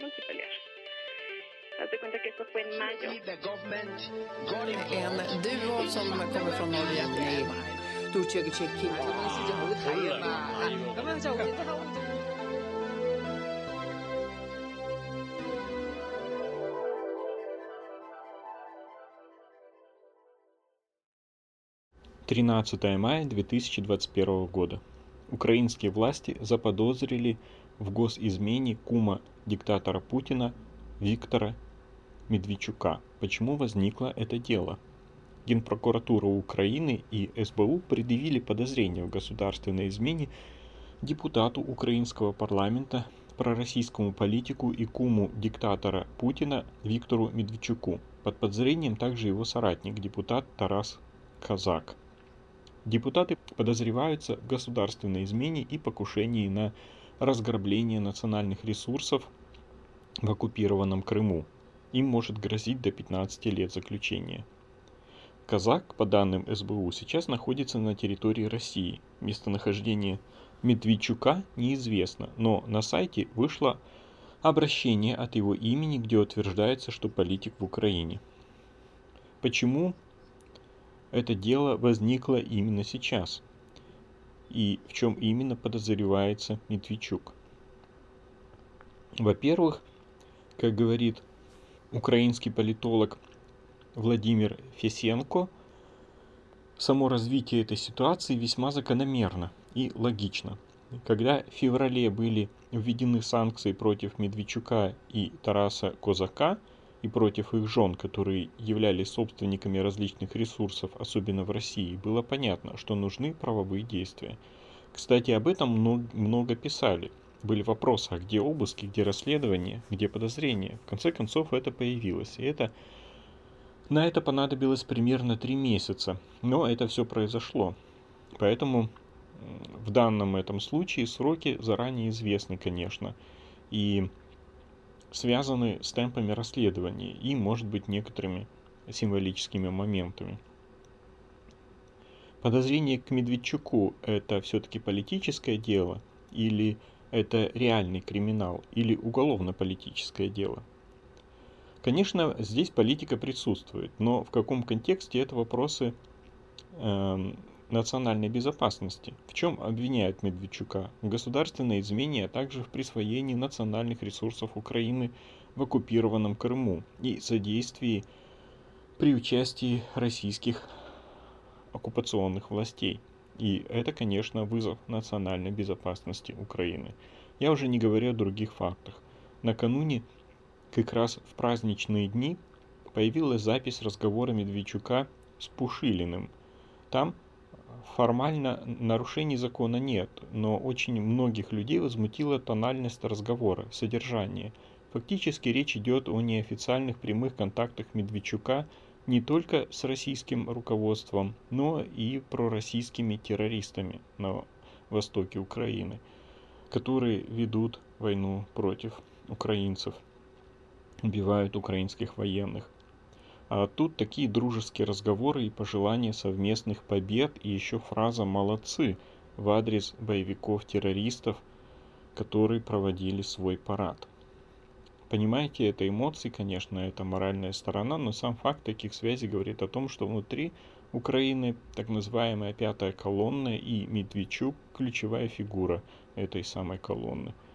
forma de pelear. Haz de cuenta que esto fue en mayo. En duo som kommer från Norge. Тринадцатое мая 2021 года. Украинские власти заподозрили в госизмене кума диктатора Путина Виктора Медведчука. Почему возникло это дело? Генпрокуратура Украины и СБУ предъявили подозрения в государственной измене депутату украинского парламента, пророссийскому политику и куму диктатора Путина Виктору Медведчуку. Под подозрением также его соратник, депутат Тарас Казак. Депутаты подозреваются в государственной измене и покушении на разграбление национальных ресурсов в оккупированном Крыму. Им может грозить до 15 лет заключения. Казак, по данным СБУ, сейчас находится на территории России. Местонахождение Медведчука неизвестно, но на сайте вышло обращение от его имени, где утверждается, что политик в Украине. Почему это дело возникло именно сейчас? И в чем именно подозревается Медведчук. Во-первых, как говорит украинский политолог Владимир Фесенко, само развитие этой ситуации весьма закономерно и логично. Когда в феврале были введены санкции против Медведчука и Тараса Козака и против их жен, которые являлись собственниками различных ресурсов, особенно в России, было понятно, что нужны правовые действия. Кстати, об этом много писали. Были вопросы, а где обыски, где расследование, где подозрения. В конце концов, это появилось. И это на это понадобилось примерно три месяца, но это все произошло. Поэтому в данном этом случае сроки заранее известны, конечно, и связаны с темпами расследования и, может быть, некоторыми символическими моментами. Подозрение к Медведчуку – это все-таки политическое дело или это реальный криминал или уголовно-политическое дело? Конечно, здесь политика присутствует, но в каком контексте это вопросы э, национальной безопасности? В чем обвиняют Медведчука? В государственной измене, а также в присвоении национальных ресурсов Украины в оккупированном Крыму и содействии при участии российских оккупационных властей. И это, конечно, вызов национальной безопасности Украины. Я уже не говорю о других фактах. Накануне как раз в праздничные дни появилась запись разговора Медведчука с Пушилиным. Там формально нарушений закона нет, но очень многих людей возмутила тональность разговора, содержание. Фактически речь идет о неофициальных прямых контактах Медведчука не только с российским руководством, но и пророссийскими террористами на востоке Украины, которые ведут войну против украинцев убивают украинских военных. А тут такие дружеские разговоры и пожелания совместных побед и еще фраза «молодцы» в адрес боевиков-террористов, которые проводили свой парад. Понимаете, это эмоции, конечно, это моральная сторона, но сам факт таких связей говорит о том, что внутри Украины так называемая пятая колонна и Медведчук – ключевая фигура этой самой колонны –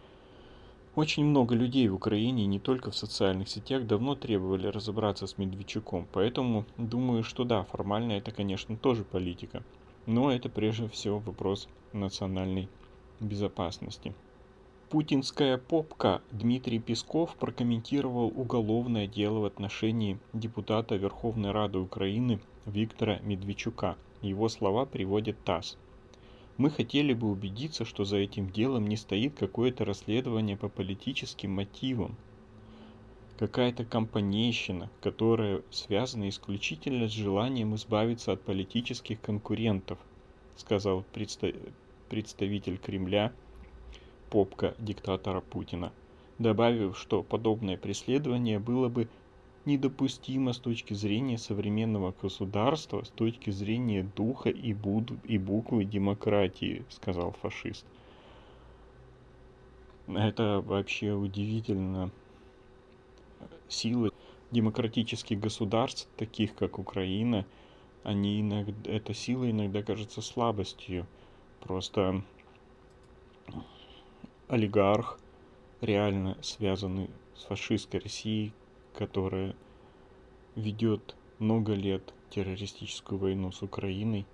очень много людей в Украине, не только в социальных сетях, давно требовали разобраться с Медведчуком, поэтому думаю, что да, формально это, конечно, тоже политика, но это прежде всего вопрос национальной безопасности. Путинская попка Дмитрий Песков прокомментировал уголовное дело в отношении депутата Верховной Рады Украины Виктора Медведчука. Его слова приводит ТАСС. Мы хотели бы убедиться, что за этим делом не стоит какое-то расследование по политическим мотивам, какая-то компанейщина, которая связана исключительно с желанием избавиться от политических конкурентов, сказал представитель Кремля попка диктатора Путина, добавив, что подобное преследование было бы недопустимо с точки зрения современного государства, с точки зрения духа и, буд и буквы демократии, сказал фашист. Это вообще удивительно силы демократических государств, таких как Украина, они иногда, эта сила иногда кажется слабостью. Просто олигарх реально связанный с фашистской Россией, которая ведет много лет террористическую войну с Украиной.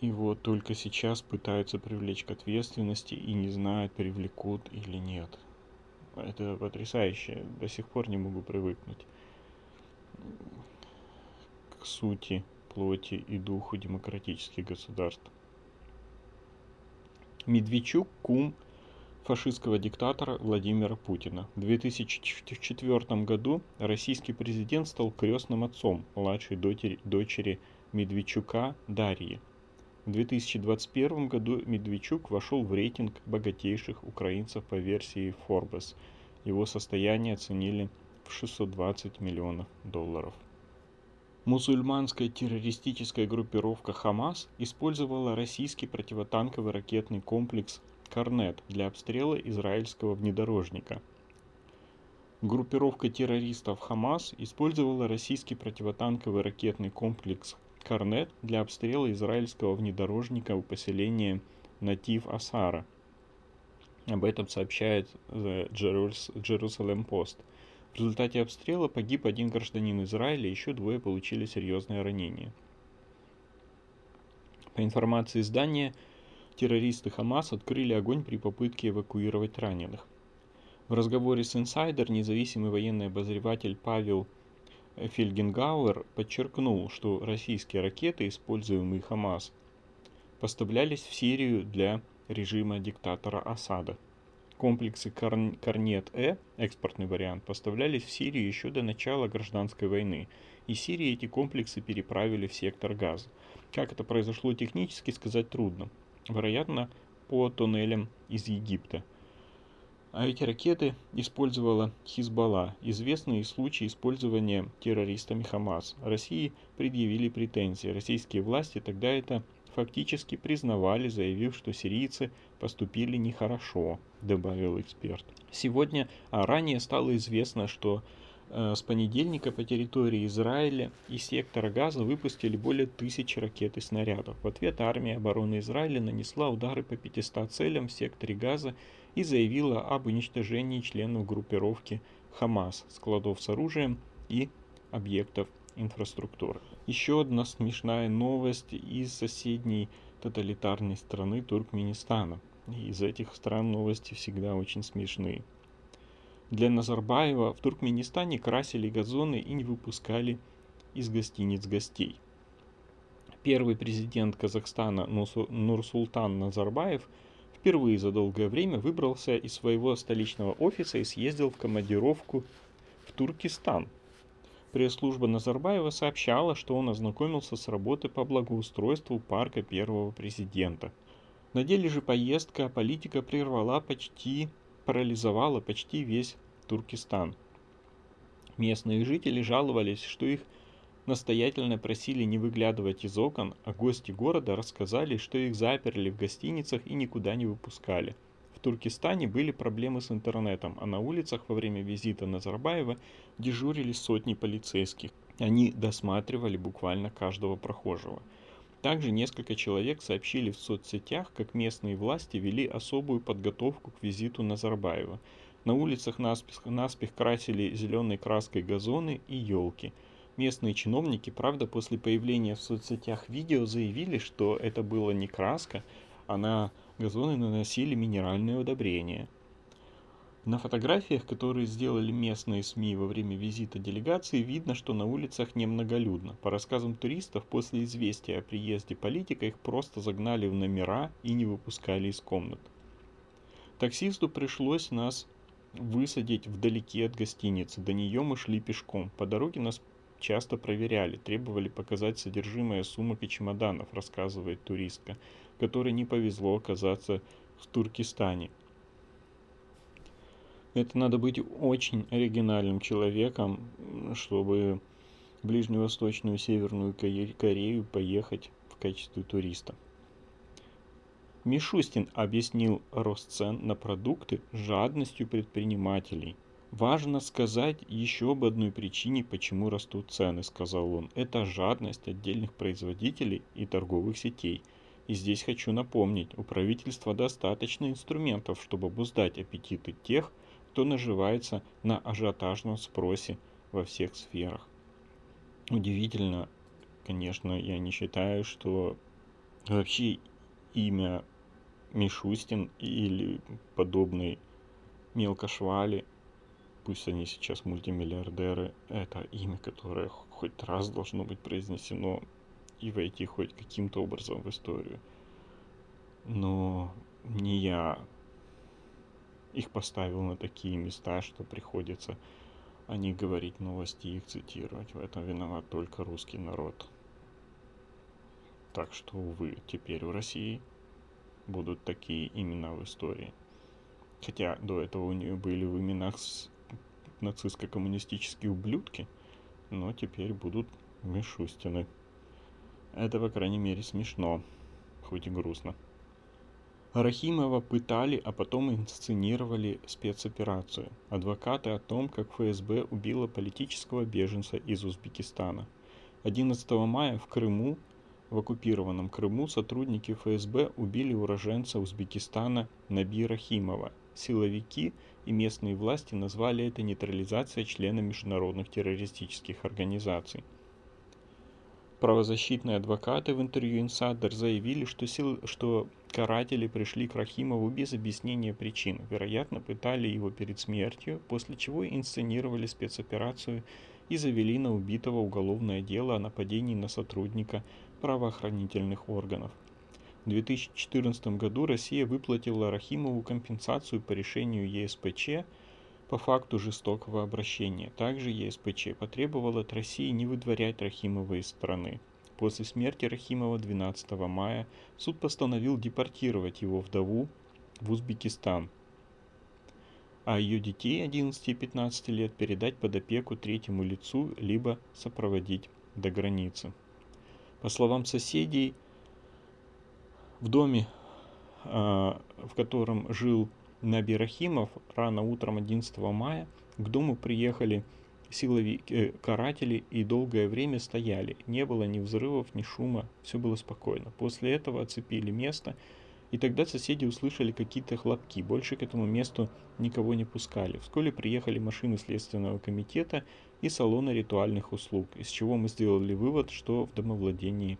И вот только сейчас пытаются привлечь к ответственности и не знают, привлекут или нет. Это потрясающе. До сих пор не могу привыкнуть к сути, плоти и духу демократических государств. Медведчук – кум фашистского диктатора Владимира Путина. В 2004 году российский президент стал крестным отцом младшей дочери, дочери Медведчука Дарьи. В 2021 году Медведчук вошел в рейтинг богатейших украинцев по версии Forbes. Его состояние оценили в 620 миллионов долларов. Мусульманская террористическая группировка Хамас использовала российский противотанковый ракетный комплекс Корнет для обстрела израильского внедорожника. Группировка террористов Хамас использовала российский противотанковый ракетный комплекс Корнет для обстрела израильского внедорожника у поселения Натив Асара. Об этом сообщает The Jerusalem Post. В результате обстрела погиб один гражданин Израиля, еще двое получили серьезные ранения. По информации издания, террористы Хамас открыли огонь при попытке эвакуировать раненых. В разговоре с Insider независимый военный обозреватель Павел Фельгенгауэр подчеркнул, что российские ракеты, используемые Хамас, поставлялись в Сирию для режима диктатора Асада. Комплексы Корнет-Э, экспортный вариант, поставлялись в Сирию еще до начала гражданской войны. Из Сирии эти комплексы переправили в сектор Газа. Как это произошло технически, сказать трудно вероятно, по туннелям из Египта. А эти ракеты использовала Хизбалла, известные случаи использования террористами Хамас. России предъявили претензии. Российские власти тогда это фактически признавали, заявив, что сирийцы поступили нехорошо, добавил эксперт. Сегодня, а ранее стало известно, что с понедельника по территории Израиля и сектора Газа выпустили более тысячи ракет и снарядов. В ответ армия обороны Израиля нанесла удары по 500 целям в секторе Газа и заявила об уничтожении членов группировки Хамас, складов с оружием и объектов инфраструктуры. Еще одна смешная новость из соседней тоталитарной страны Туркменистана. Из этих стран новости всегда очень смешные. Для Назарбаева в Туркменистане красили газоны и не выпускали из гостиниц гостей. Первый президент Казахстана Нурсултан Назарбаев впервые за долгое время выбрался из своего столичного офиса и съездил в командировку в Туркестан. Пресс-служба Назарбаева сообщала, что он ознакомился с работой по благоустройству парка первого президента. На деле же поездка политика прервала почти парализовала почти весь Туркестан. Местные жители жаловались, что их настоятельно просили не выглядывать из окон, а гости города рассказали, что их заперли в гостиницах и никуда не выпускали. В Туркестане были проблемы с интернетом, а на улицах во время визита Назарбаева дежурили сотни полицейских. Они досматривали буквально каждого прохожего – также несколько человек сообщили в соцсетях, как местные власти вели особую подготовку к визиту Назарбаева. На улицах наспех, наспех красили зеленой краской газоны и елки. Местные чиновники, правда, после появления в соцсетях видео заявили, что это было не краска, а на газоны наносили минеральное удобрение – на фотографиях, которые сделали местные СМИ во время визита делегации, видно, что на улицах немноголюдно. По рассказам туристов, после известия о приезде политика их просто загнали в номера и не выпускали из комнат. Таксисту пришлось нас высадить вдалеке от гостиницы. До нее мы шли пешком. По дороге нас часто проверяли, требовали показать содержимое сумок и чемоданов, рассказывает туристка, которой не повезло оказаться в Туркестане. Это надо быть очень оригинальным человеком, чтобы в Ближневосточную Северную Корею поехать в качестве туриста. Мишустин объяснил рост цен на продукты жадностью предпринимателей. Важно сказать еще об одной причине, почему растут цены, сказал он. Это жадность отдельных производителей и торговых сетей. И здесь хочу напомнить, у правительства достаточно инструментов, чтобы обуздать аппетиты тех, кто наживается на ажиотажном спросе во всех сферах. Удивительно, конечно, я не считаю, что вообще имя Мишустин или подобный мелкошвали, пусть они сейчас мультимиллиардеры, это имя, которое хоть раз должно быть произнесено и войти хоть каким-то образом в историю. Но не я их поставил на такие места, что приходится о них говорить новости и их цитировать. В этом виноват только русский народ. Так что, увы, теперь в России будут такие имена в истории. Хотя до этого у нее были в именах нацистско-коммунистические ублюдки, но теперь будут Мишустины. Это, по крайней мере, смешно, хоть и грустно. Рахимова пытали, а потом инсценировали спецоперацию. Адвокаты о том, как ФСБ убила политического беженца из Узбекистана. 11 мая в Крыму в оккупированном Крыму сотрудники ФСБ убили уроженца Узбекистана Наби Рахимова. Силовики и местные власти назвали это нейтрализацией члена международных террористических организаций. Правозащитные адвокаты в интервью Insider заявили, что, сил, что каратели пришли к Рахимову без объяснения причин. Вероятно, пытали его перед смертью, после чего инсценировали спецоперацию и завели на убитого уголовное дело о нападении на сотрудника правоохранительных органов. В 2014 году Россия выплатила Рахимову компенсацию по решению ЕСПЧ по факту жестокого обращения. Также ЕСПЧ потребовал от России не выдворять Рахимова из страны. После смерти Рахимова 12 мая суд постановил депортировать его вдову в Узбекистан, а ее детей 11 и 15 лет передать под опеку третьему лицу, либо сопроводить до границы. По словам соседей, в доме, а, в котором жил Наби Рахимов, рано утром 11 мая к дому приехали силовики, э, каратели и долгое время стояли. Не было ни взрывов, ни шума, все было спокойно. После этого оцепили место, и тогда соседи услышали какие-то хлопки. Больше к этому месту никого не пускали. Вскоре приехали машины Следственного комитета и салона ритуальных услуг, из чего мы сделали вывод, что в домовладении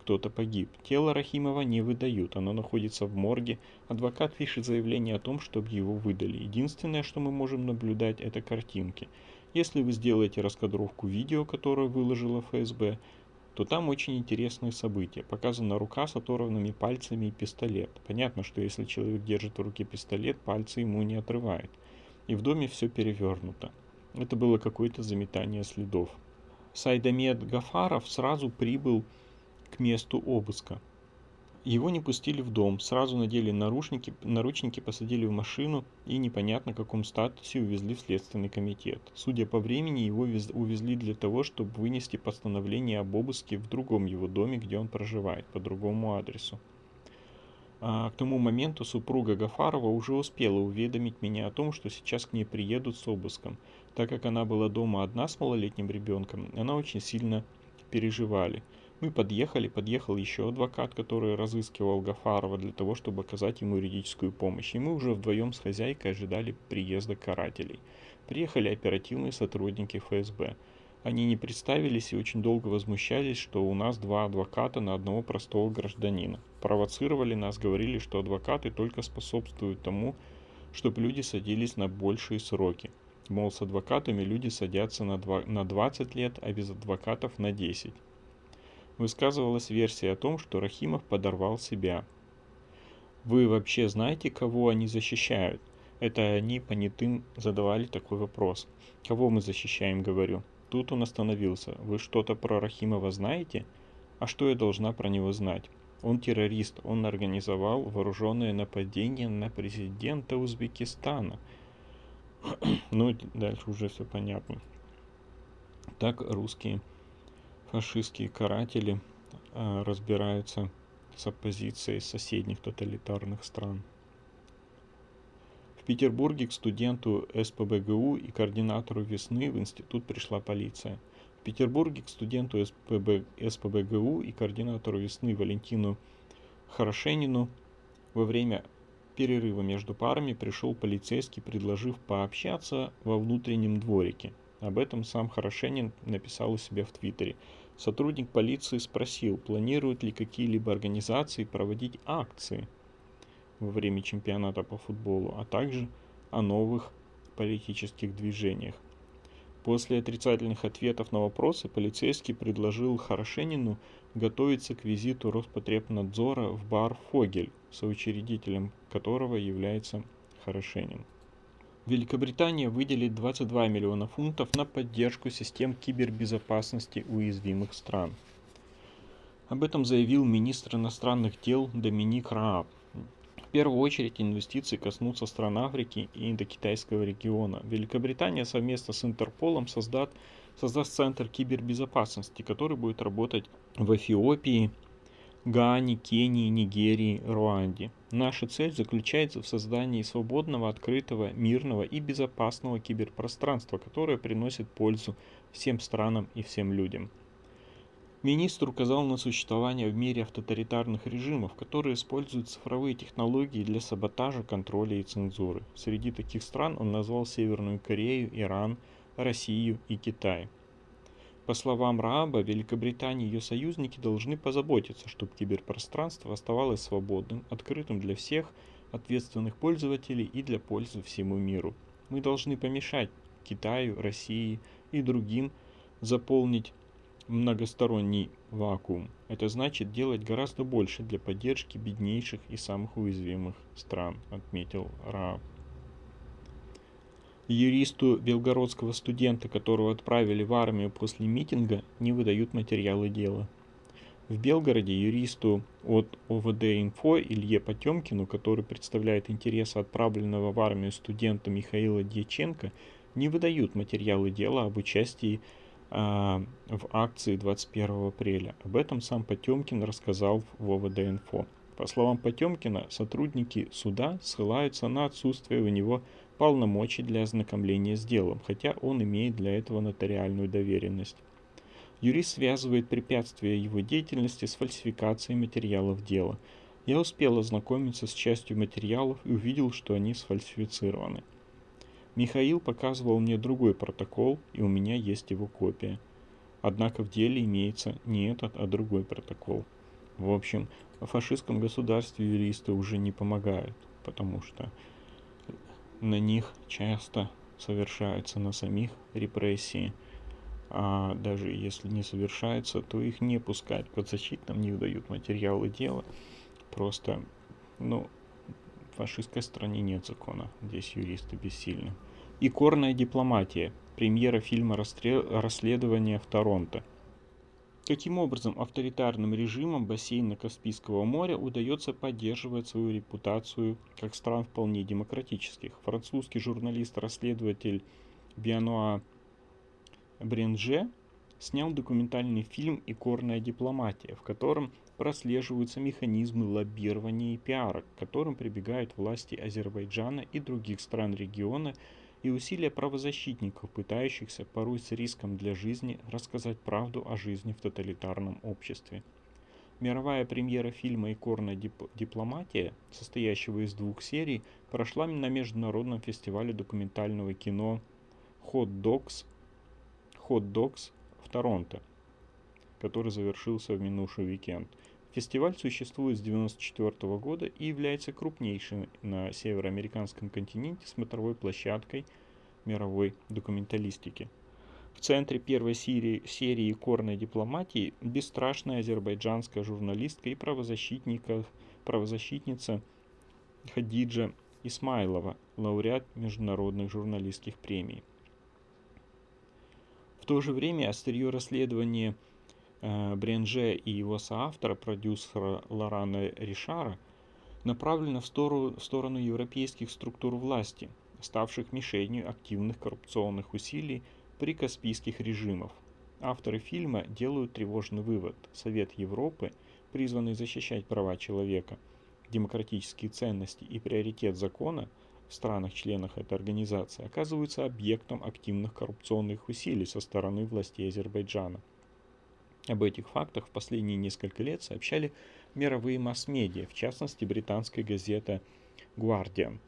кто-то погиб. Тело Рахимова не выдают, оно находится в морге. Адвокат пишет заявление о том, чтобы его выдали. Единственное, что мы можем наблюдать, это картинки. Если вы сделаете раскадровку видео, которое выложила ФСБ, то там очень интересные события. Показана рука с оторванными пальцами и пистолет. Понятно, что если человек держит в руке пистолет, пальцы ему не отрывает. И в доме все перевернуто. Это было какое-то заметание следов. Сайдамед Гафаров сразу прибыл к месту обыска. Его не пустили в дом, сразу надели наручники, наручники посадили в машину и непонятно в каком статусе увезли в Следственный комитет. Судя по времени, его увезли для того, чтобы вынести постановление об обыске в другом его доме, где он проживает, по другому адресу. А к тому моменту супруга Гафарова уже успела уведомить меня о том, что сейчас к ней приедут с обыском. Так как она была дома одна с малолетним ребенком, она очень сильно переживали. Мы подъехали, подъехал еще адвокат, который разыскивал Гафарова для того, чтобы оказать ему юридическую помощь. И мы уже вдвоем с хозяйкой ожидали приезда карателей. Приехали оперативные сотрудники ФСБ. Они не представились и очень долго возмущались, что у нас два адвоката на одного простого гражданина. Провоцировали нас, говорили, что адвокаты только способствуют тому, чтобы люди садились на большие сроки. Мол, с адвокатами люди садятся на, 2, на 20 лет, а без адвокатов на 10. Высказывалась версия о том, что Рахимов подорвал себя. Вы вообще знаете, кого они защищают? Это они понятым задавали такой вопрос. Кого мы защищаем, говорю. Тут он остановился. Вы что-то про Рахимова знаете? А что я должна про него знать? Он террорист, он организовал вооруженное нападение на президента Узбекистана. ну, дальше уже все понятно. Так русские фашистские каратели э, разбираются с оппозицией соседних тоталитарных стран. В Петербурге к студенту СПБГУ и координатору «Весны» в институт пришла полиция. В Петербурге к студенту СПБ, СПБГУ и координатору «Весны» Валентину Хорошенину во время перерыва между парами пришел полицейский, предложив пообщаться во внутреннем дворике. Об этом сам Хорошенин написал у себя в Твиттере. Сотрудник полиции спросил, планируют ли какие-либо организации проводить акции – во время чемпионата по футболу, а также о новых политических движениях. После отрицательных ответов на вопросы полицейский предложил Хорошенину готовиться к визиту Роспотребнадзора в бар «Фогель», соучредителем которого является Хорошенин. Великобритания выделит 22 миллиона фунтов на поддержку систем кибербезопасности уязвимых стран. Об этом заявил министр иностранных дел Доминик Рааб первую очередь инвестиции коснутся стран Африки и Индокитайского региона. Великобритания совместно с Интерполом создат, создаст Центр кибербезопасности, который будет работать в Эфиопии, Гане, Кении, Нигерии, Руанде. Наша цель заключается в создании свободного, открытого, мирного и безопасного киберпространства, которое приносит пользу всем странам и всем людям. Министр указал на существование в мире авторитарных режимов, которые используют цифровые технологии для саботажа, контроля и цензуры. Среди таких стран он назвал Северную Корею, Иран, Россию и Китай. По словам Рааба, Великобритания и ее союзники должны позаботиться, чтобы киберпространство оставалось свободным, открытым для всех ответственных пользователей и для пользы всему миру. Мы должны помешать Китаю, России и другим заполнить многосторонний вакуум. Это значит делать гораздо больше для поддержки беднейших и самых уязвимых стран, отметил Рааб. Юристу белгородского студента, которого отправили в армию после митинга, не выдают материалы дела. В Белгороде юристу от ОВД «Инфо» Илье Потемкину, который представляет интересы отправленного в армию студента Михаила Дьяченко, не выдают материалы дела об участии а, в акции 21 апреля. Об этом сам Потемкин рассказал в ОВД-инфо. По словам Потемкина, сотрудники суда ссылаются на отсутствие у него полномочий для ознакомления с делом, хотя он имеет для этого нотариальную доверенность. Юрист связывает препятствия его деятельности с фальсификацией материалов дела. Я успел ознакомиться с частью материалов и увидел, что они сфальсифицированы. Михаил показывал мне другой протокол, и у меня есть его копия. Однако в деле имеется не этот, а другой протокол. В общем, в фашистском государстве юристы уже не помогают, потому что на них часто совершаются на самих репрессии. А даже если не совершается, то их не пускают подзащитным, не выдают материалы дела. Просто, ну, в фашистской стране нет закона, здесь юристы бессильны. Икорная дипломатия. Премьера фильма «Расследование в Торонто». Каким образом авторитарным режимам бассейна Каспийского моря удается поддерживать свою репутацию как стран вполне демократических? Французский журналист-расследователь Биануа Бренже снял документальный фильм «Икорная дипломатия», в котором прослеживаются механизмы лоббирования и пиара, к которым прибегают власти Азербайджана и других стран региона – и усилия правозащитников, пытающихся порой с риском для жизни рассказать правду о жизни в тоталитарном обществе. Мировая премьера фильма «Икорная дип- дипломатия», состоящего из двух серий, прошла на международном фестивале документального кино Hot Dogs, Hot Dogs в Торонто, который завершился в минувший уикенд – Фестиваль существует с 1994 года и является крупнейшим на североамериканском континенте смотровой площадкой мировой документалистики. В центре первой серии, серии корной дипломатии бесстрашная азербайджанская журналистка и правозащитника, правозащитница Хадиджа Исмайлова, лауреат международных журналистских премий. В то же время острие расследования – Бренже и его соавтора, продюсера Лорана Ришара, направлена в сторону, в сторону европейских структур власти, ставших мишенью активных коррупционных усилий при каспийских режимах. Авторы фильма делают тревожный вывод. Совет Европы, призванный защищать права человека, демократические ценности и приоритет закона, в странах-членах этой организации оказываются объектом активных коррупционных усилий со стороны властей Азербайджана. Об этих фактах в последние несколько лет сообщали мировые масс-медиа, в частности британская газета Guardian.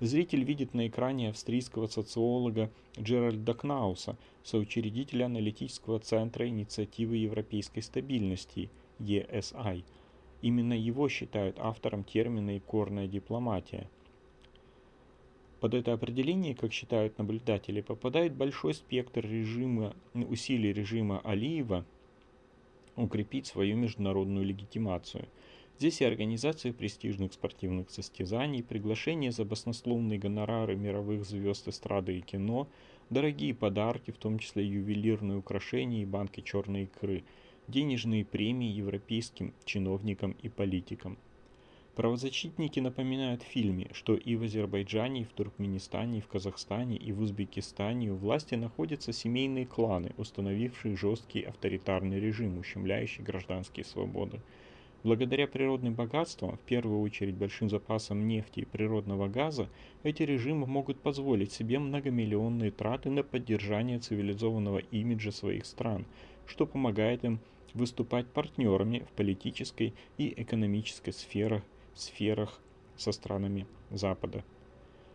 Зритель видит на экране австрийского социолога Джеральда Кнауса, соучредителя аналитического центра инициативы европейской стабильности ESI. Именно его считают автором термина «икорная дипломатия». Под это определение, как считают наблюдатели, попадает большой спектр режима, усилий режима Алиева укрепить свою международную легитимацию. Здесь и организация престижных спортивных состязаний, приглашение за баснословные гонорары мировых звезд эстрады и кино, дорогие подарки, в том числе ювелирные украшения и банки черной икры, денежные премии европейским чиновникам и политикам. Правозащитники напоминают в фильме, что и в Азербайджане, и в Туркменистане, и в Казахстане, и в Узбекистане у власти находятся семейные кланы, установившие жесткий авторитарный режим, ущемляющий гражданские свободы. Благодаря природным богатствам, в первую очередь большим запасам нефти и природного газа, эти режимы могут позволить себе многомиллионные траты на поддержание цивилизованного имиджа своих стран, что помогает им выступать партнерами в политической и экономической сферах сферах со странами Запада.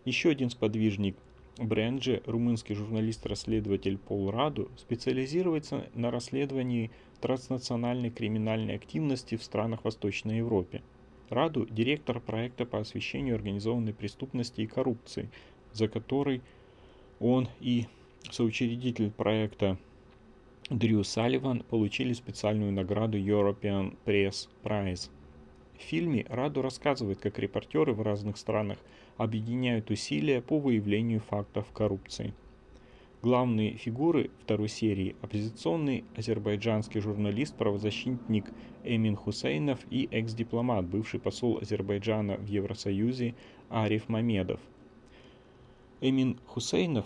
Еще один сподвижник Бренджи, румынский журналист-расследователь Пол Раду, специализируется на расследовании транснациональной криминальной активности в странах Восточной Европы. Раду – директор проекта по освещению организованной преступности и коррупции, за который он и соучредитель проекта Дрю Салливан получили специальную награду European Press Prize – в фильме Раду рассказывает, как репортеры в разных странах объединяют усилия по выявлению фактов коррупции. Главные фигуры второй серии – оппозиционный азербайджанский журналист-правозащитник Эмин Хусейнов и экс-дипломат, бывший посол Азербайджана в Евросоюзе Ариф Мамедов. Эмин Хусейнов,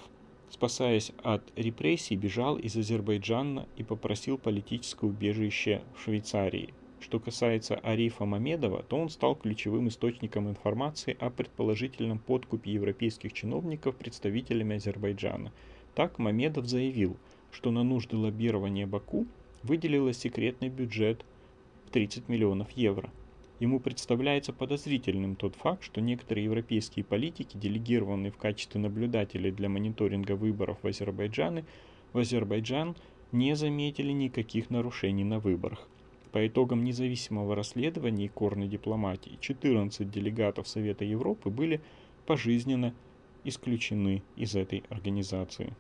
спасаясь от репрессий, бежал из Азербайджана и попросил политическое убежище в Швейцарии – что касается Арифа Мамедова, то он стал ключевым источником информации о предположительном подкупе европейских чиновников представителями Азербайджана. Так Мамедов заявил, что на нужды лоббирования Баку выделилось секретный бюджет в 30 миллионов евро. Ему представляется подозрительным тот факт, что некоторые европейские политики, делегированные в качестве наблюдателей для мониторинга выборов в Азербайджане, в Азербайджан не заметили никаких нарушений на выборах. По итогам независимого расследования корной дипломатии 14 делегатов Совета Европы были пожизненно исключены из этой организации.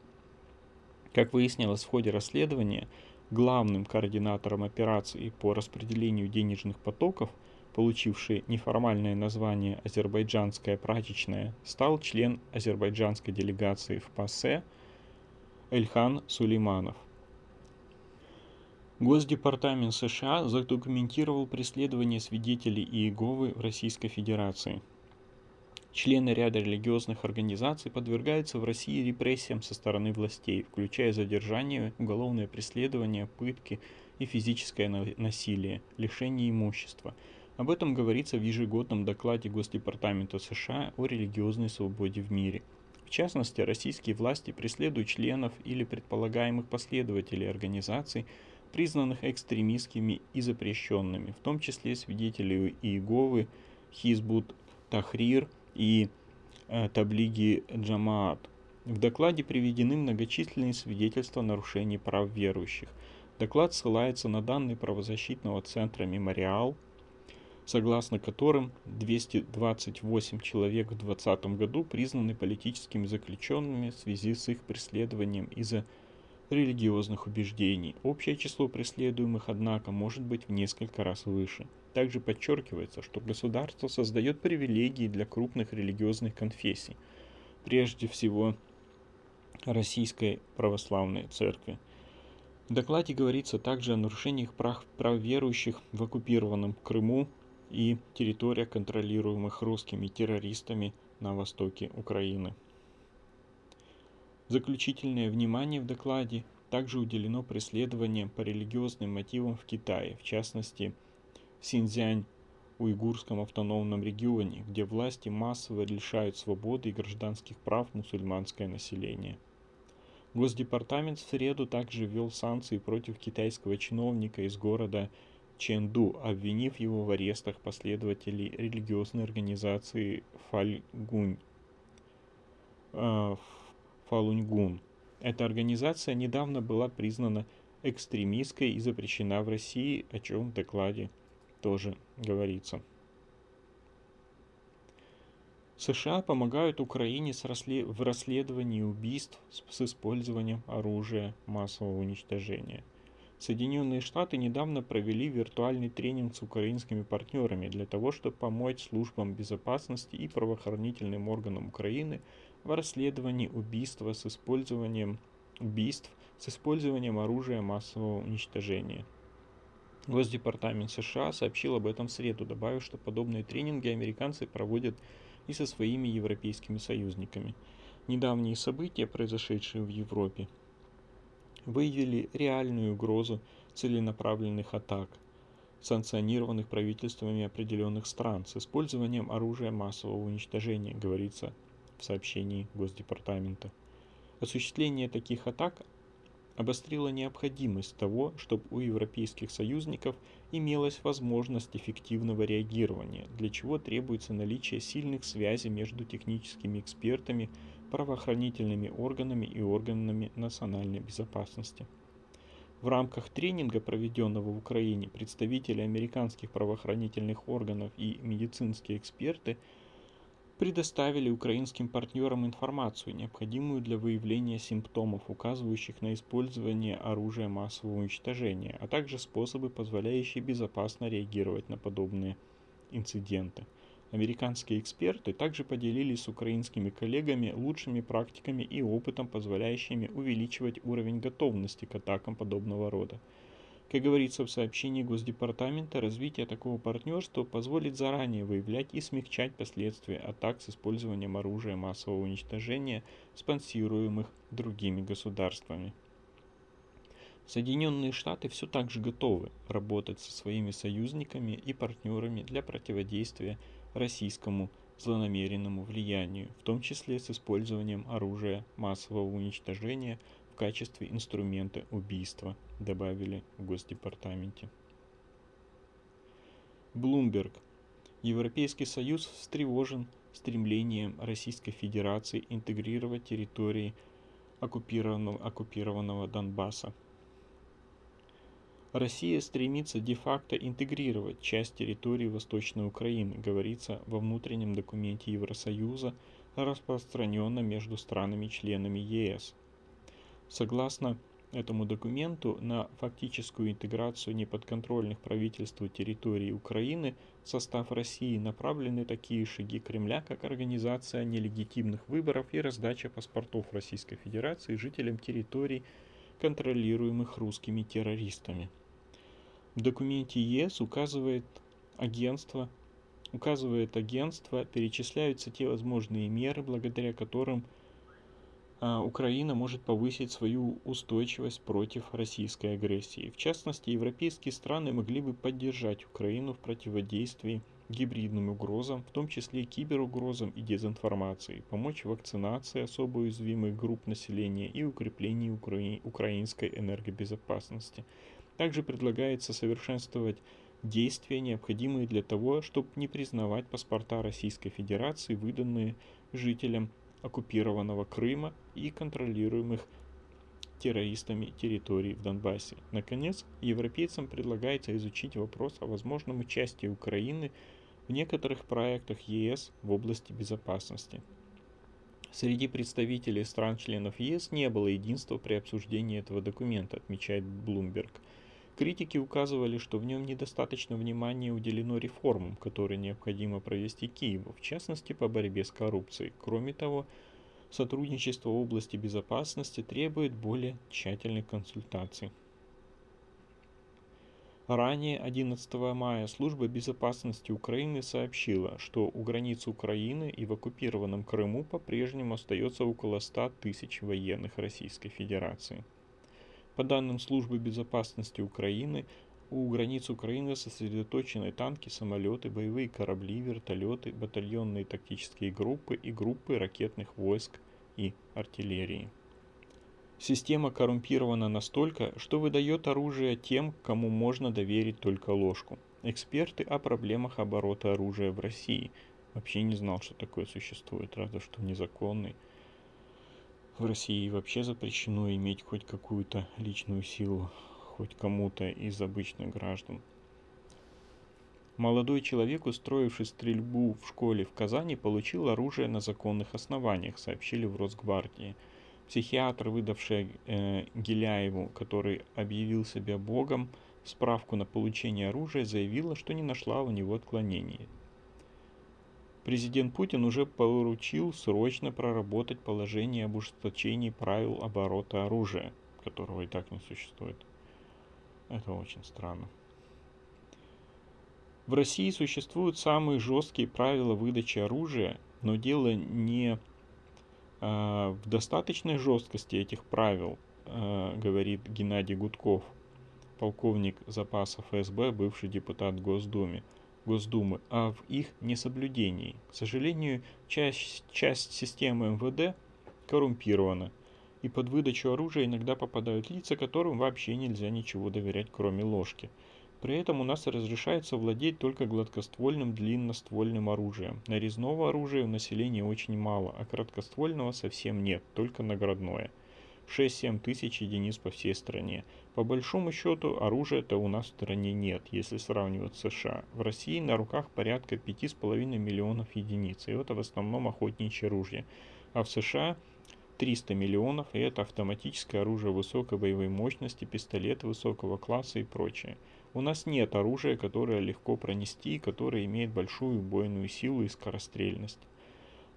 Как выяснилось в ходе расследования, главным координатором операции по распределению денежных потоков, получивший неформальное название «Азербайджанская прачечная», стал член азербайджанской делегации в ПАСЕ Эльхан Сулейманов – Госдепартамент США задокументировал преследование свидетелей Иеговы в Российской Федерации. Члены ряда религиозных организаций подвергаются в России репрессиям со стороны властей, включая задержание, уголовное преследование, пытки и физическое насилие, лишение имущества. Об этом говорится в ежегодном докладе Госдепартамента США о религиозной свободе в мире. В частности, российские власти преследуют членов или предполагаемых последователей организаций, признанных экстремистскими и запрещенными, в том числе свидетелей Иеговы, Хизбут Тахрир и э, Таблиги Джамаат. В докладе приведены многочисленные свидетельства нарушений прав верующих. Доклад ссылается на данные правозащитного центра «Мемориал», согласно которым 228 человек в 2020 году признаны политическими заключенными в связи с их преследованием из-за религиозных убеждений. Общее число преследуемых, однако, может быть в несколько раз выше. Также подчеркивается, что государство создает привилегии для крупных религиозных конфессий, прежде всего Российской Православной Церкви. В докладе говорится также о нарушениях прав, прав верующих в оккупированном Крыму и территориях, контролируемых русскими террористами на востоке Украины. Заключительное внимание в докладе также уделено преследованиям по религиозным мотивам в Китае, в частности, в Синьцзянь, уйгурском автономном регионе, где власти массово лишают свободы и гражданских прав мусульманское население. Госдепартамент в среду также ввел санкции против китайского чиновника из города Ченду, обвинив его в арестах последователей религиозной организации Фальгунь. Э, Фалуньгун. Эта организация недавно была признана экстремистской и запрещена в России, о чем в докладе тоже говорится. США помогают Украине в расследовании убийств с использованием оружия массового уничтожения. Соединенные Штаты недавно провели виртуальный тренинг с украинскими партнерами для того, чтобы помочь службам безопасности и правоохранительным органам Украины в расследовании убийства с использованием убийств с использованием оружия массового уничтожения. Госдепартамент США сообщил об этом в среду, добавив, что подобные тренинги американцы проводят и со своими европейскими союзниками. Недавние события, произошедшие в Европе, выявили реальную угрозу целенаправленных атак, санкционированных правительствами определенных стран с использованием оружия массового уничтожения, говорится в сообщении Госдепартамента. Осуществление таких атак обострила необходимость того, чтобы у европейских союзников имелась возможность эффективного реагирования, для чего требуется наличие сильных связей между техническими экспертами, правоохранительными органами и органами национальной безопасности. В рамках тренинга, проведенного в Украине, представители американских правоохранительных органов и медицинские эксперты – предоставили украинским партнерам информацию, необходимую для выявления симптомов, указывающих на использование оружия массового уничтожения, а также способы, позволяющие безопасно реагировать на подобные инциденты. Американские эксперты также поделились с украинскими коллегами лучшими практиками и опытом, позволяющими увеличивать уровень готовности к атакам подобного рода. Как говорится в сообщении Госдепартамента, развитие такого партнерства позволит заранее выявлять и смягчать последствия атак с использованием оружия массового уничтожения, спонсируемых другими государствами. Соединенные Штаты все так же готовы работать со своими союзниками и партнерами для противодействия российскому злонамеренному влиянию, в том числе с использованием оружия массового уничтожения в качестве инструмента убийства, добавили в Госдепартаменте. Блумберг. Европейский Союз встревожен стремлением Российской Федерации интегрировать территории оккупированного, оккупированного Донбасса. Россия стремится де-факто интегрировать часть территории Восточной Украины, говорится во внутреннем документе Евросоюза, распространенном между странами-членами ЕС. Согласно этому документу, на фактическую интеграцию неподконтрольных правительству территории Украины в состав России направлены такие шаги Кремля, как организация нелегитимных выборов и раздача паспортов Российской Федерации жителям территорий, контролируемых русскими террористами. В документе ЕС указывает агентство, указывает агентство, перечисляются те возможные меры, благодаря которым – Украина может повысить свою устойчивость против российской агрессии. В частности, европейские страны могли бы поддержать Украину в противодействии гибридным угрозам, в том числе киберугрозам и дезинформации, помочь вакцинации особо уязвимых групп населения и укреплении укра... украинской энергобезопасности. Также предлагается совершенствовать действия, необходимые для того, чтобы не признавать паспорта Российской Федерации, выданные жителям оккупированного Крыма и контролируемых террористами территорий в Донбассе. Наконец, европейцам предлагается изучить вопрос о возможном участии Украины в некоторых проектах ЕС в области безопасности. Среди представителей стран-членов ЕС не было единства при обсуждении этого документа, отмечает Bloomberg. Критики указывали, что в нем недостаточно внимания уделено реформам, которые необходимо провести Киеву, в частности по борьбе с коррупцией. Кроме того, сотрудничество в области безопасности требует более тщательных консультаций. Ранее 11 мая Служба безопасности Украины сообщила, что у границ Украины и в оккупированном Крыму по-прежнему остается около 100 тысяч военных Российской Федерации. По данным Службы безопасности Украины, у границ Украины сосредоточены танки, самолеты, боевые корабли, вертолеты, батальонные тактические группы и группы ракетных войск и артиллерии. Система коррумпирована настолько, что выдает оружие тем, кому можно доверить только ложку. Эксперты о проблемах оборота оружия в России. Вообще не знал, что такое существует, разве что незаконный. В России вообще запрещено иметь хоть какую-то личную силу хоть кому-то из обычных граждан. Молодой человек, устроивший стрельбу в школе в Казани, получил оружие на законных основаниях, сообщили в Росгвардии. Психиатр, выдавший э, Геляеву, который объявил себя богом, справку на получение оружия, заявила, что не нашла у него отклонений. Президент Путин уже поручил срочно проработать положение об ужесточении правил оборота оружия, которого и так не существует. Это очень странно. В России существуют самые жесткие правила выдачи оружия, но дело не э, в достаточной жесткости этих правил, э, говорит Геннадий Гудков, полковник запасов ФСБ, бывший депутат Госдумы, Госдумы, а в их несоблюдении. К сожалению, часть, часть системы МВД коррумпирована – и под выдачу оружия иногда попадают лица, которым вообще нельзя ничего доверять, кроме ложки. При этом у нас разрешается владеть только гладкоствольным длинноствольным оружием. Нарезного оружия у населения очень мало, а краткоствольного совсем нет, только наградное. 6-7 тысяч единиц по всей стране. По большому счету оружия-то у нас в стране нет, если сравнивать с США. В России на руках порядка 5,5 миллионов единиц, и это в основном охотничье ружье. А в США 300 миллионов, и это автоматическое оружие высокой боевой мощности, пистолеты высокого класса и прочее. У нас нет оружия, которое легко пронести, которое имеет большую убойную силу и скорострельность.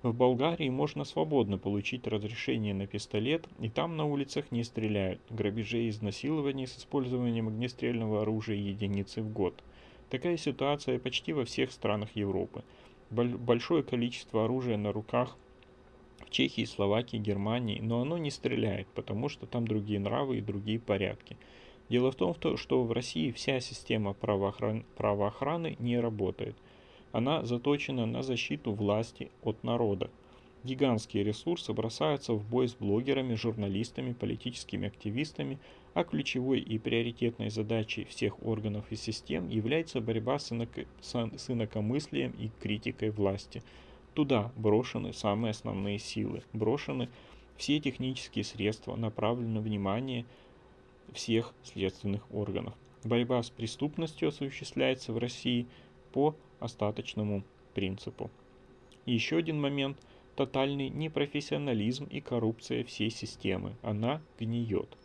В Болгарии можно свободно получить разрешение на пистолет, и там на улицах не стреляют. Грабежей и изнасилований с использованием огнестрельного оружия единицы в год. Такая ситуация почти во всех странах Европы. Большое количество оружия на руках Чехии, Словакии, Германии, но оно не стреляет, потому что там другие нравы и другие порядки. Дело в том, что в России вся система правоохран... правоохраны не работает. Она заточена на защиту власти от народа. Гигантские ресурсы бросаются в бой с блогерами, журналистами, политическими активистами, а ключевой и приоритетной задачей всех органов и систем является борьба с, инок... с инакомыслием и критикой власти – Туда брошены самые основные силы, брошены все технические средства, направлено внимание всех следственных органов. Борьба с преступностью осуществляется в России по остаточному принципу. Еще один момент – тотальный непрофессионализм и коррупция всей системы. Она гниет.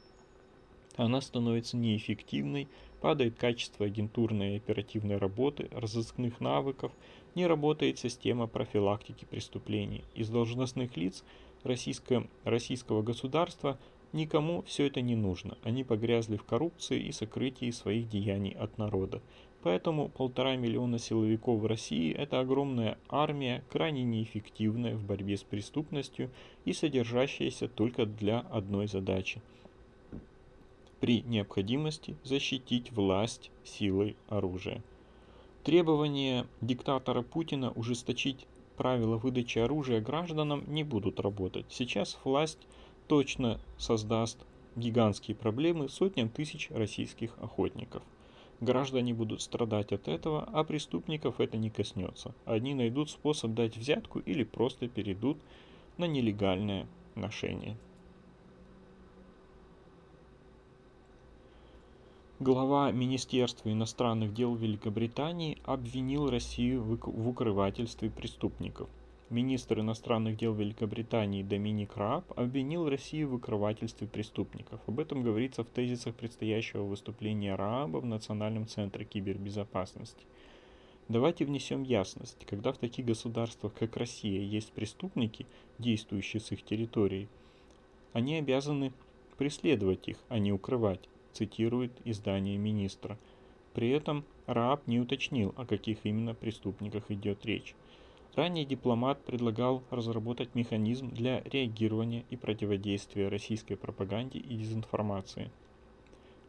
Она становится неэффективной, падает качество агентурной и оперативной работы, разыскных навыков – не работает система профилактики преступлений. Из должностных лиц российского, российского государства никому все это не нужно. Они погрязли в коррупции и сокрытии своих деяний от народа. Поэтому полтора миллиона силовиков в России – это огромная армия, крайне неэффективная в борьбе с преступностью и содержащаяся только для одной задачи – при необходимости защитить власть силой оружия. Требования диктатора Путина ужесточить правила выдачи оружия гражданам не будут работать. Сейчас власть точно создаст гигантские проблемы сотням тысяч российских охотников. Граждане будут страдать от этого, а преступников это не коснется. Они найдут способ дать взятку или просто перейдут на нелегальное ношение. Глава Министерства иностранных дел Великобритании обвинил Россию в укрывательстве преступников. Министр иностранных дел Великобритании Доминик Рааб обвинил Россию в укрывательстве преступников. Об этом говорится в тезисах предстоящего выступления Рааба в Национальном центре кибербезопасности. Давайте внесем ясность, когда в таких государствах, как Россия, есть преступники, действующие с их территории, они обязаны преследовать их, а не укрывать цитирует издание министра. При этом Рааб не уточнил, о каких именно преступниках идет речь. Ранее дипломат предлагал разработать механизм для реагирования и противодействия российской пропаганде и дезинформации.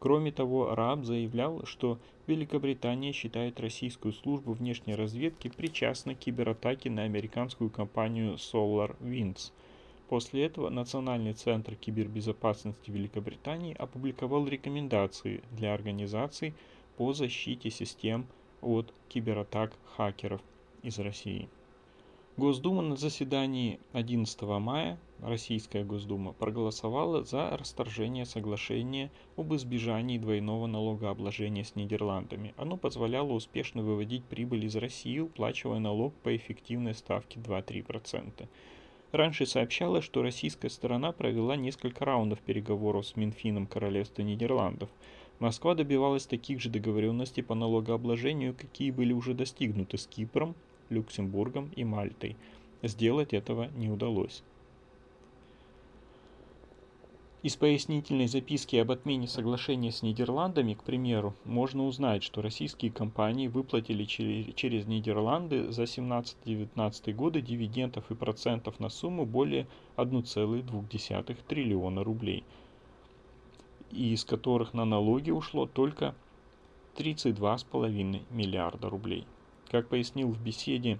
Кроме того, Рааб заявлял, что Великобритания считает российскую службу внешней разведки причастной к кибератаке на американскую компанию SolarWinds. После этого Национальный центр кибербезопасности Великобритании опубликовал рекомендации для организаций по защите систем от кибератак хакеров из России. Госдума на заседании 11 мая, Российская Госдума, проголосовала за расторжение соглашения об избежании двойного налогообложения с Нидерландами. Оно позволяло успешно выводить прибыль из России, уплачивая налог по эффективной ставке 2-3%. Раньше сообщалось, что российская сторона провела несколько раундов переговоров с Минфином Королевства Нидерландов. Москва добивалась таких же договоренностей по налогообложению, какие были уже достигнуты с Кипром, Люксембургом и Мальтой. Сделать этого не удалось. Из пояснительной записки об отмене соглашения с Нидерландами, к примеру, можно узнать, что российские компании выплатили через Нидерланды за 17-19 годы дивидендов и процентов на сумму более 1,2 триллиона рублей, из которых на налоги ушло только 32,5 миллиарда рублей. Как пояснил в беседе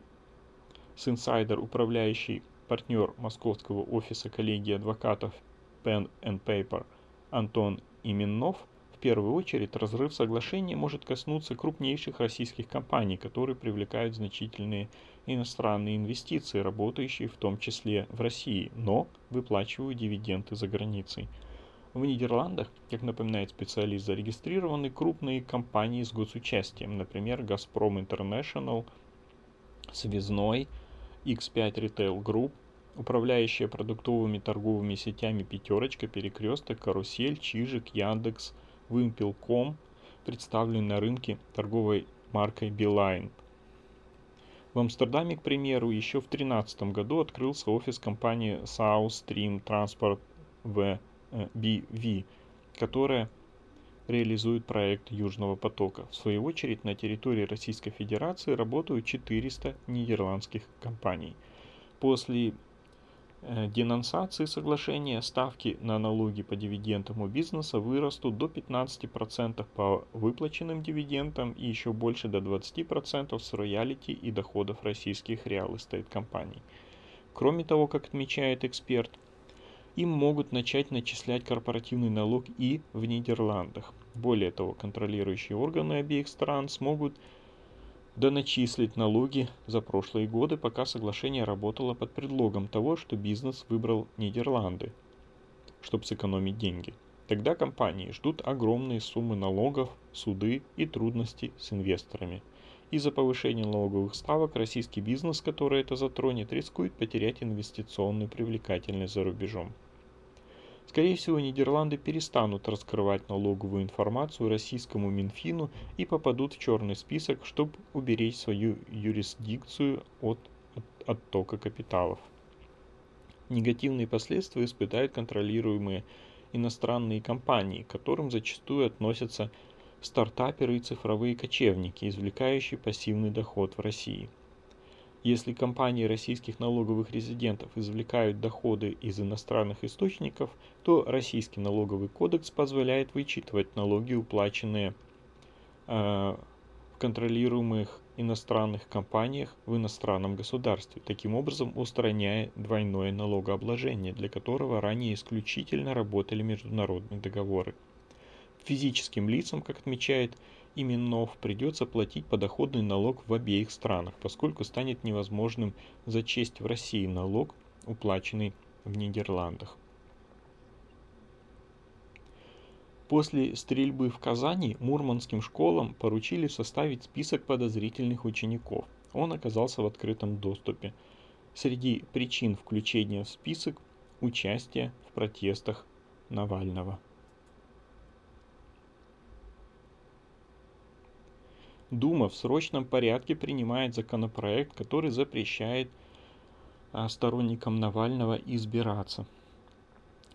с инсайдер управляющий партнер московского офиса коллегии адвокатов Pen and Paper Антон Именнов, в первую очередь разрыв соглашения может коснуться крупнейших российских компаний, которые привлекают значительные иностранные инвестиции, работающие в том числе в России, но выплачивают дивиденды за границей. В Нидерландах, как напоминает специалист, зарегистрированы крупные компании с госучастием, например, Газпром International, Связной, X5 Retail Group, управляющая продуктовыми торговыми сетями «Пятерочка», «Перекресток», «Карусель», «Чижик», «Яндекс», «Вымпелком», представлены на рынке торговой маркой «Билайн». В Амстердаме, к примеру, еще в 2013 году открылся офис компании South Stream Transport BV, которая реализует проект Южного потока. В свою очередь на территории Российской Федерации работают 400 нидерландских компаний. После денонсации соглашения ставки на налоги по дивидендам у бизнеса вырастут до 15% по выплаченным дивидендам и еще больше до 20% с роялти и доходов российских real estate компаний. Кроме того, как отмечает эксперт, им могут начать начислять корпоративный налог и в Нидерландах. Более того, контролирующие органы обеих стран смогут доначислить налоги за прошлые годы, пока соглашение работало под предлогом того, что бизнес выбрал Нидерланды, чтобы сэкономить деньги. Тогда компании ждут огромные суммы налогов, суды и трудности с инвесторами. Из-за повышения налоговых ставок российский бизнес, который это затронет, рискует потерять инвестиционную привлекательность за рубежом. Скорее всего, Нидерланды перестанут раскрывать налоговую информацию российскому Минфину и попадут в черный список, чтобы уберечь свою юрисдикцию от оттока капиталов. Негативные последствия испытают контролируемые иностранные компании, к которым зачастую относятся стартаперы и цифровые кочевники, извлекающие пассивный доход в России. Если компании российских налоговых резидентов извлекают доходы из иностранных источников, то Российский налоговый кодекс позволяет вычитывать налоги, уплаченные э, в контролируемых иностранных компаниях в иностранном государстве, таким образом устраняя двойное налогообложение, для которого ранее исключительно работали международные договоры. Физическим лицам, как отмечает Именов, придется платить подоходный налог в обеих странах, поскольку станет невозможным зачесть в России налог, уплаченный в Нидерландах. После стрельбы в Казани мурманским школам поручили составить список подозрительных учеников. Он оказался в открытом доступе. Среди причин включения в список – участие в протестах Навального. Дума в срочном порядке принимает законопроект, который запрещает а, сторонникам Навального избираться.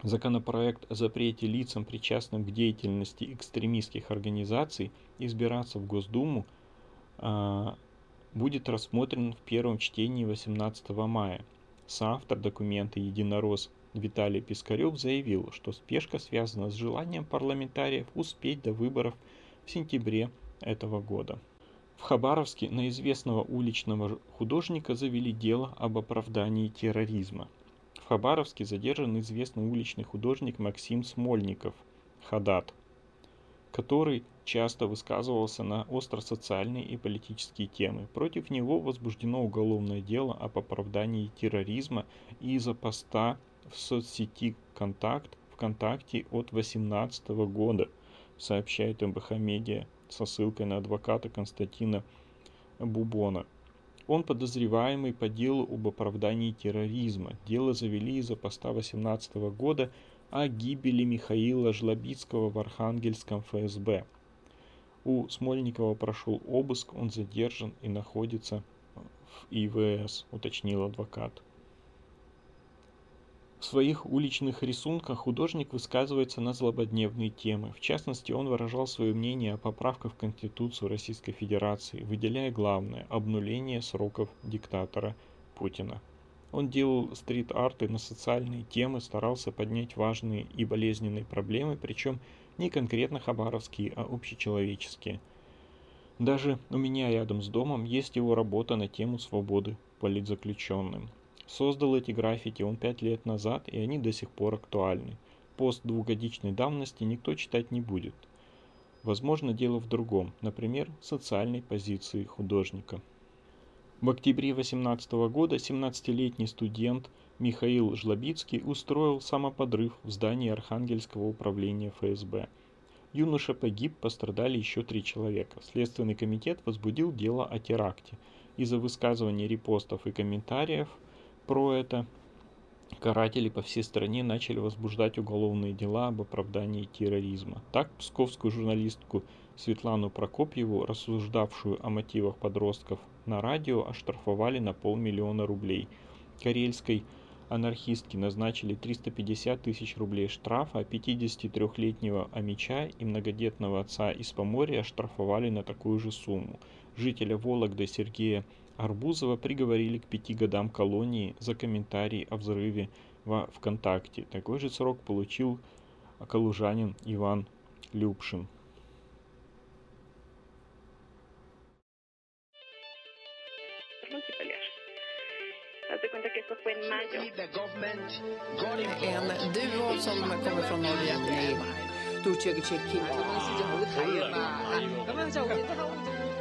Законопроект о запрете лицам, причастным к деятельности экстремистских организаций, избираться в Госдуму а, будет рассмотрен в первом чтении 18 мая. Соавтор документа единорос Виталий Пискарев заявил, что спешка связана с желанием парламентариев успеть до выборов в сентябре этого года. В Хабаровске на известного уличного художника завели дело об оправдании терроризма. В Хабаровске задержан известный уличный художник Максим Смольников, Хадат, который часто высказывался на остросоциальные и политические темы. Против него возбуждено уголовное дело об оправдании терроризма из-за поста в соцсети «Контакт» ВКонтакте от 2018 года, сообщает МБХ Медиа со ссылкой на адвоката Константина Бубона. Он подозреваемый по делу об оправдании терроризма. Дело завели из-за поста 2018 года о гибели Михаила Жлобицкого в Архангельском ФСБ. У Смольникова прошел обыск, он задержан и находится в ИВС, уточнил адвокат. В своих уличных рисунках художник высказывается на злободневные темы. В частности, он выражал свое мнение о поправках в Конституцию Российской Федерации, выделяя главное – обнуление сроков диктатора Путина. Он делал стрит-арты на социальные темы, старался поднять важные и болезненные проблемы, причем не конкретно хабаровские, а общечеловеческие. Даже у меня рядом с домом есть его работа на тему свободы политзаключенным. Создал эти граффити он пять лет назад, и они до сих пор актуальны. Пост двухгодичной давности никто читать не будет. Возможно, дело в другом, например, социальной позиции художника. В октябре 2018 года 17-летний студент Михаил Жлобицкий устроил самоподрыв в здании Архангельского управления ФСБ. Юноша погиб, пострадали еще три человека. Следственный комитет возбудил дело о теракте. Из-за высказываний репостов и комментариев – про это, каратели по всей стране начали возбуждать уголовные дела об оправдании терроризма. Так, псковскую журналистку Светлану Прокопьеву, рассуждавшую о мотивах подростков на радио, оштрафовали на полмиллиона рублей. Карельской анархистки назначили 350 тысяч рублей штрафа, а 53-летнего Амича и многодетного отца из Поморья оштрафовали на такую же сумму. Жителя Вологды Сергея Арбузова приговорили к пяти годам колонии за комментарий о взрыве во ВКонтакте. Такой же срок получил калужанин Иван Любшин. En